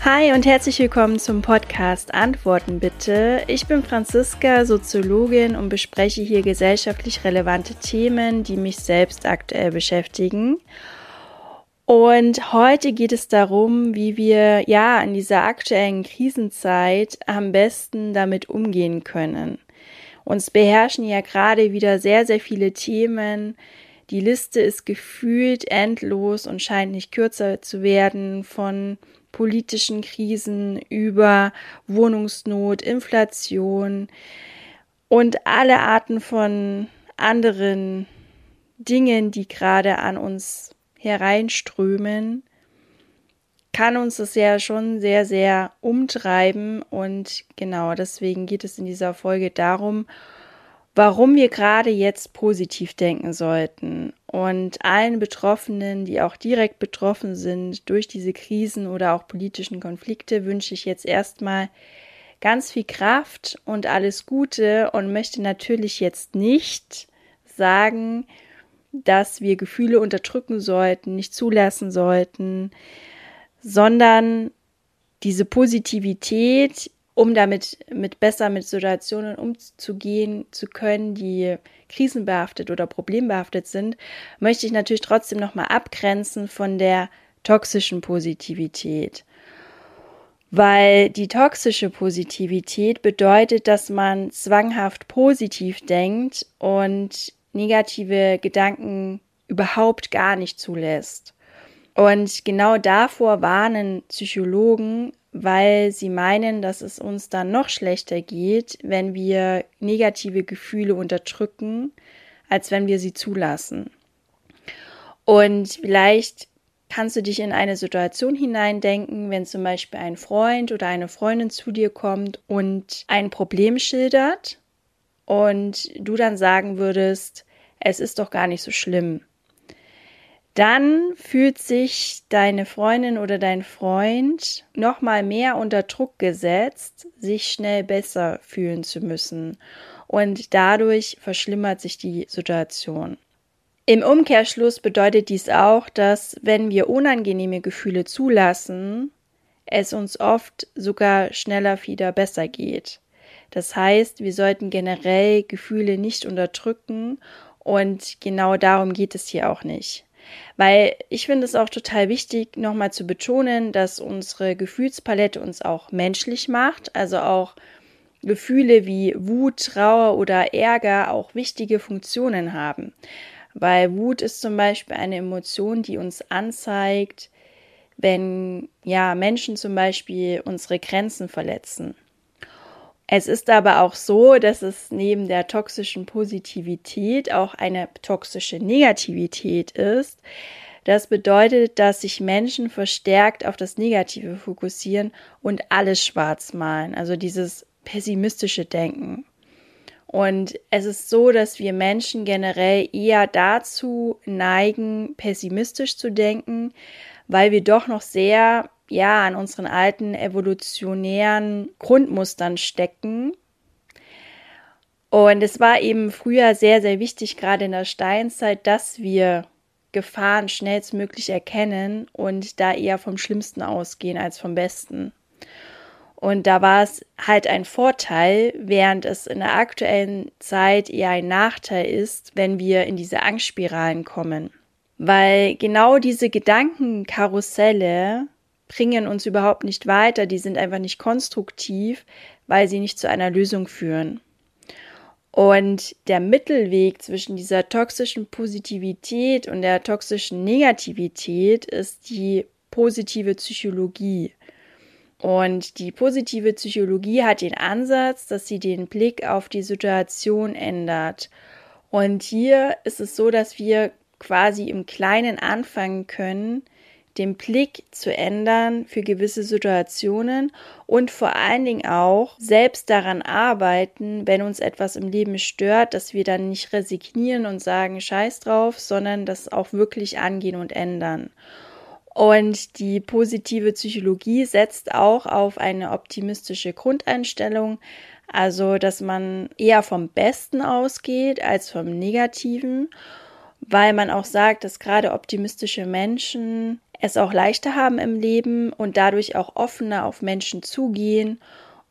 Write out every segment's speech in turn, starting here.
Hi und herzlich willkommen zum Podcast Antworten bitte. Ich bin Franziska, Soziologin und bespreche hier gesellschaftlich relevante Themen, die mich selbst aktuell beschäftigen. Und heute geht es darum, wie wir ja in dieser aktuellen Krisenzeit am besten damit umgehen können. Uns beherrschen ja gerade wieder sehr, sehr viele Themen. Die Liste ist gefühlt endlos und scheint nicht kürzer zu werden von politischen Krisen über Wohnungsnot, Inflation und alle Arten von anderen Dingen, die gerade an uns hereinströmen, kann uns das ja schon sehr, sehr umtreiben. Und genau deswegen geht es in dieser Folge darum, warum wir gerade jetzt positiv denken sollten. Und allen Betroffenen, die auch direkt betroffen sind durch diese Krisen oder auch politischen Konflikte, wünsche ich jetzt erstmal ganz viel Kraft und alles Gute und möchte natürlich jetzt nicht sagen, dass wir Gefühle unterdrücken sollten, nicht zulassen sollten, sondern diese Positivität um damit mit besser mit Situationen umzugehen zu können, die krisenbehaftet oder problembehaftet sind, möchte ich natürlich trotzdem nochmal abgrenzen von der toxischen Positivität. Weil die toxische Positivität bedeutet, dass man zwanghaft positiv denkt und negative Gedanken überhaupt gar nicht zulässt. Und genau davor warnen Psychologen, weil sie meinen, dass es uns dann noch schlechter geht, wenn wir negative Gefühle unterdrücken, als wenn wir sie zulassen. Und vielleicht kannst du dich in eine Situation hineindenken, wenn zum Beispiel ein Freund oder eine Freundin zu dir kommt und ein Problem schildert und du dann sagen würdest, es ist doch gar nicht so schlimm dann fühlt sich deine Freundin oder dein Freund noch mal mehr unter Druck gesetzt, sich schnell besser fühlen zu müssen und dadurch verschlimmert sich die Situation. Im Umkehrschluss bedeutet dies auch, dass wenn wir unangenehme Gefühle zulassen, es uns oft sogar schneller wieder besser geht. Das heißt, wir sollten generell Gefühle nicht unterdrücken und genau darum geht es hier auch nicht. Weil ich finde es auch total wichtig, nochmal zu betonen, dass unsere Gefühlspalette uns auch menschlich macht, also auch Gefühle wie Wut, Trauer oder Ärger auch wichtige Funktionen haben. Weil Wut ist zum Beispiel eine Emotion, die uns anzeigt, wenn ja Menschen zum Beispiel unsere Grenzen verletzen. Es ist aber auch so, dass es neben der toxischen Positivität auch eine toxische Negativität ist. Das bedeutet, dass sich Menschen verstärkt auf das Negative fokussieren und alles schwarz malen, also dieses pessimistische Denken. Und es ist so, dass wir Menschen generell eher dazu neigen, pessimistisch zu denken, weil wir doch noch sehr ja, an unseren alten evolutionären Grundmustern stecken. Und es war eben früher sehr, sehr wichtig, gerade in der Steinzeit, dass wir Gefahren schnellstmöglich erkennen und da eher vom Schlimmsten ausgehen als vom Besten. Und da war es halt ein Vorteil, während es in der aktuellen Zeit eher ein Nachteil ist, wenn wir in diese Angstspiralen kommen. Weil genau diese Gedankenkarusselle bringen uns überhaupt nicht weiter, die sind einfach nicht konstruktiv, weil sie nicht zu einer Lösung führen. Und der Mittelweg zwischen dieser toxischen Positivität und der toxischen Negativität ist die positive Psychologie. Und die positive Psychologie hat den Ansatz, dass sie den Blick auf die Situation ändert. Und hier ist es so, dass wir quasi im Kleinen anfangen können, den Blick zu ändern für gewisse Situationen und vor allen Dingen auch selbst daran arbeiten, wenn uns etwas im Leben stört, dass wir dann nicht resignieren und sagen, scheiß drauf, sondern das auch wirklich angehen und ändern. Und die positive Psychologie setzt auch auf eine optimistische Grundeinstellung, Also, dass man eher vom Besten ausgeht als vom Negativen, weil man auch sagt, dass gerade optimistische Menschen es auch leichter haben im Leben und dadurch auch offener auf Menschen zugehen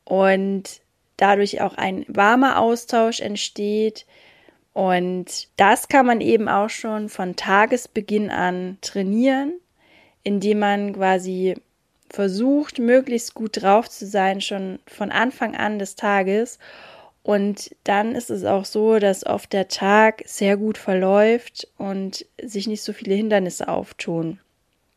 und dadurch auch ein warmer Austausch entsteht. Und das kann man eben auch schon von Tagesbeginn an trainieren, indem man quasi versucht, möglichst gut drauf zu sein, schon von Anfang an des Tages. Und dann ist es auch so, dass oft der Tag sehr gut verläuft und sich nicht so viele Hindernisse auftun.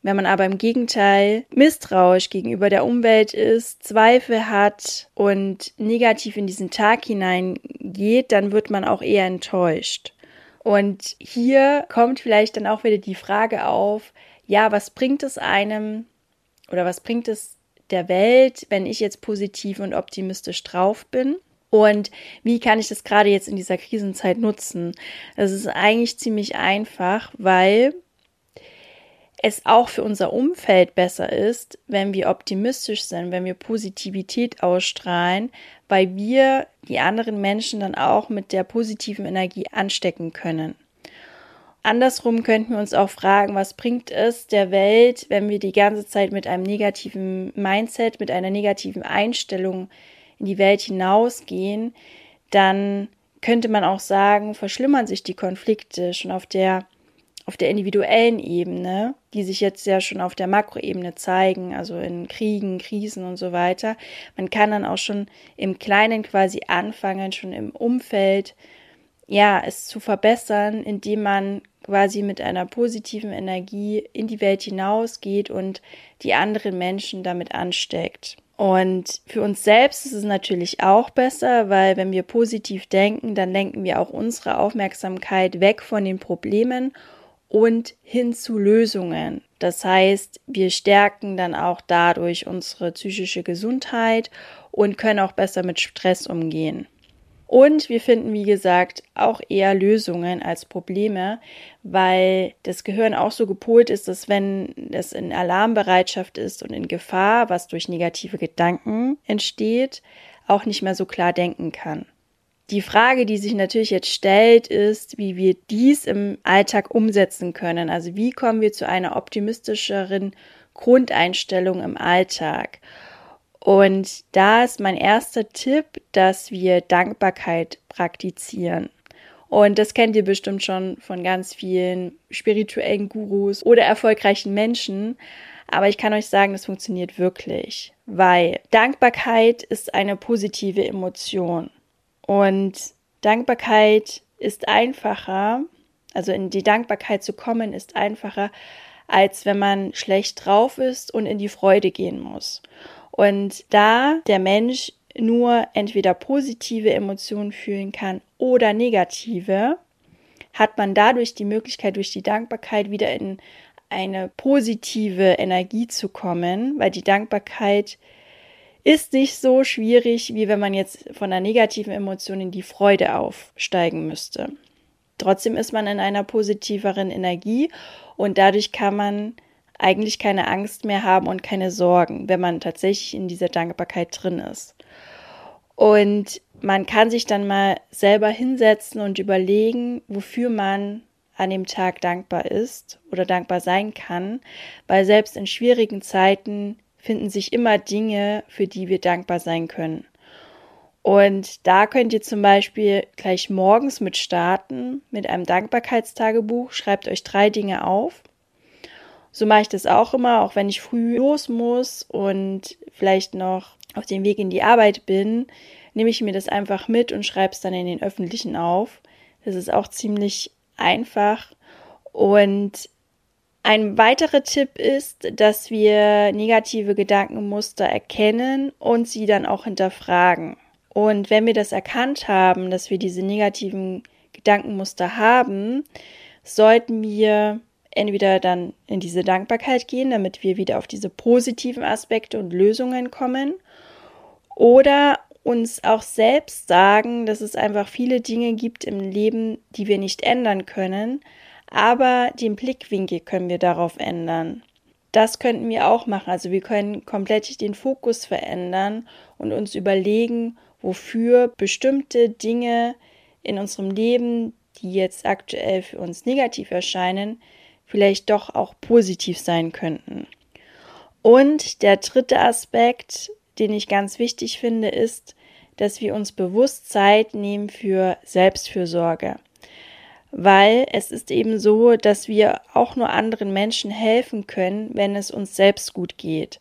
Wenn man aber im Gegenteil misstrauisch gegenüber der Umwelt ist, Zweifel hat und negativ in diesen Tag hineingeht, dann wird man auch eher enttäuscht. Und hier kommt vielleicht dann auch wieder die Frage auf, ja, was bringt es einem oder was bringt es der Welt, wenn ich jetzt positiv und optimistisch drauf bin? Und wie kann ich das gerade jetzt in dieser Krisenzeit nutzen? Das ist eigentlich ziemlich einfach, weil es auch für unser Umfeld besser ist, wenn wir optimistisch sind, wenn wir Positivität ausstrahlen, weil wir die anderen Menschen dann auch mit der positiven Energie anstecken können. Andersrum könnten wir uns auch fragen, was bringt es der Welt, wenn wir die ganze Zeit mit einem negativen Mindset, mit einer negativen Einstellung in die Welt hinausgehen, dann könnte man auch sagen, verschlimmern sich die Konflikte schon auf der auf der individuellen Ebene, die sich jetzt ja schon auf der Makroebene zeigen, also in Kriegen, Krisen und so weiter. Man kann dann auch schon im Kleinen quasi anfangen, schon im Umfeld, ja, es zu verbessern, indem man quasi mit einer positiven Energie in die Welt hinausgeht und die anderen Menschen damit ansteckt. Und für uns selbst ist es natürlich auch besser, weil wenn wir positiv denken, dann lenken wir auch unsere Aufmerksamkeit weg von den Problemen und hin zu Lösungen. Das heißt, wir stärken dann auch dadurch unsere psychische Gesundheit und können auch besser mit Stress umgehen. Und wir finden, wie gesagt, auch eher Lösungen als Probleme, weil das Gehirn auch so gepolt ist, dass wenn es in Alarmbereitschaft ist und in Gefahr, was durch negative Gedanken entsteht, auch nicht mehr so klar denken kann. Die Frage, die sich natürlich jetzt stellt, ist, wie wir dies im Alltag umsetzen können. Also wie kommen wir zu einer optimistischeren Grundeinstellung im Alltag? Und da ist mein erster Tipp, dass wir Dankbarkeit praktizieren. Und das kennt ihr bestimmt schon von ganz vielen spirituellen Gurus oder erfolgreichen Menschen. Aber ich kann euch sagen, das funktioniert wirklich, weil Dankbarkeit ist eine positive Emotion. Und Dankbarkeit ist einfacher, also in die Dankbarkeit zu kommen, ist einfacher, als wenn man schlecht drauf ist und in die Freude gehen muss. Und da der Mensch nur entweder positive Emotionen fühlen kann oder negative, hat man dadurch die Möglichkeit, durch die Dankbarkeit wieder in eine positive Energie zu kommen, weil die Dankbarkeit ist nicht so schwierig, wie wenn man jetzt von einer negativen Emotion in die Freude aufsteigen müsste. Trotzdem ist man in einer positiveren Energie und dadurch kann man eigentlich keine Angst mehr haben und keine Sorgen, wenn man tatsächlich in dieser Dankbarkeit drin ist. Und man kann sich dann mal selber hinsetzen und überlegen, wofür man an dem Tag dankbar ist oder dankbar sein kann, weil selbst in schwierigen Zeiten finden sich immer Dinge, für die wir dankbar sein können. Und da könnt ihr zum Beispiel gleich morgens mit starten, mit einem Dankbarkeitstagebuch. Schreibt euch drei Dinge auf. So mache ich das auch immer, auch wenn ich früh los muss und vielleicht noch auf dem Weg in die Arbeit bin, nehme ich mir das einfach mit und schreibe es dann in den öffentlichen auf. Das ist auch ziemlich einfach. Und ein weiterer Tipp ist, dass wir negative Gedankenmuster erkennen und sie dann auch hinterfragen. Und wenn wir das erkannt haben, dass wir diese negativen Gedankenmuster haben, sollten wir entweder dann in diese Dankbarkeit gehen, damit wir wieder auf diese positiven Aspekte und Lösungen kommen, oder uns auch selbst sagen, dass es einfach viele Dinge gibt im Leben, die wir nicht ändern können, aber den Blickwinkel können wir darauf ändern. Das könnten wir auch machen. Also wir können komplett den Fokus verändern und uns überlegen, wofür bestimmte Dinge in unserem Leben, die jetzt aktuell für uns negativ erscheinen, vielleicht doch auch positiv sein könnten. Und der dritte Aspekt, den ich ganz wichtig finde, ist, dass wir uns bewusst Zeit nehmen für Selbstfürsorge. Weil es ist eben so, dass wir auch nur anderen Menschen helfen können, wenn es uns selbst gut geht.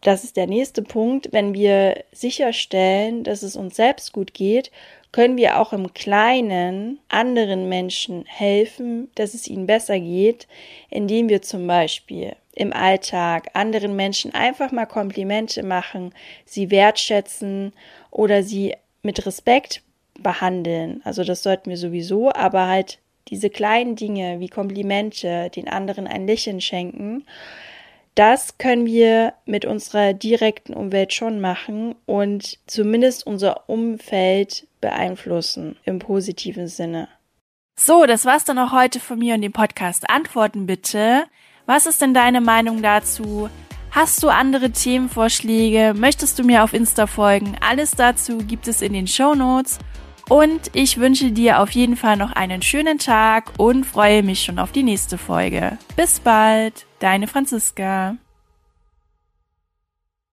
Das ist der nächste Punkt. Wenn wir sicherstellen, dass es uns selbst gut geht, können wir auch im Kleinen anderen Menschen helfen, dass es ihnen besser geht, indem wir zum Beispiel im Alltag anderen Menschen einfach mal Komplimente machen, sie wertschätzen oder sie mit Respekt behandeln. Also das sollten wir sowieso, aber halt diese kleinen Dinge wie Komplimente, den anderen ein Lächeln schenken, das können wir mit unserer direkten Umwelt schon machen und zumindest unser Umfeld beeinflussen im positiven Sinne. So, das war's dann auch heute von mir und dem Podcast Antworten bitte. Was ist denn deine Meinung dazu? Hast du andere Themenvorschläge? Möchtest du mir auf Insta folgen? Alles dazu gibt es in den Show Notes. Und ich wünsche dir auf jeden Fall noch einen schönen Tag und freue mich schon auf die nächste Folge. Bis bald, deine Franziska.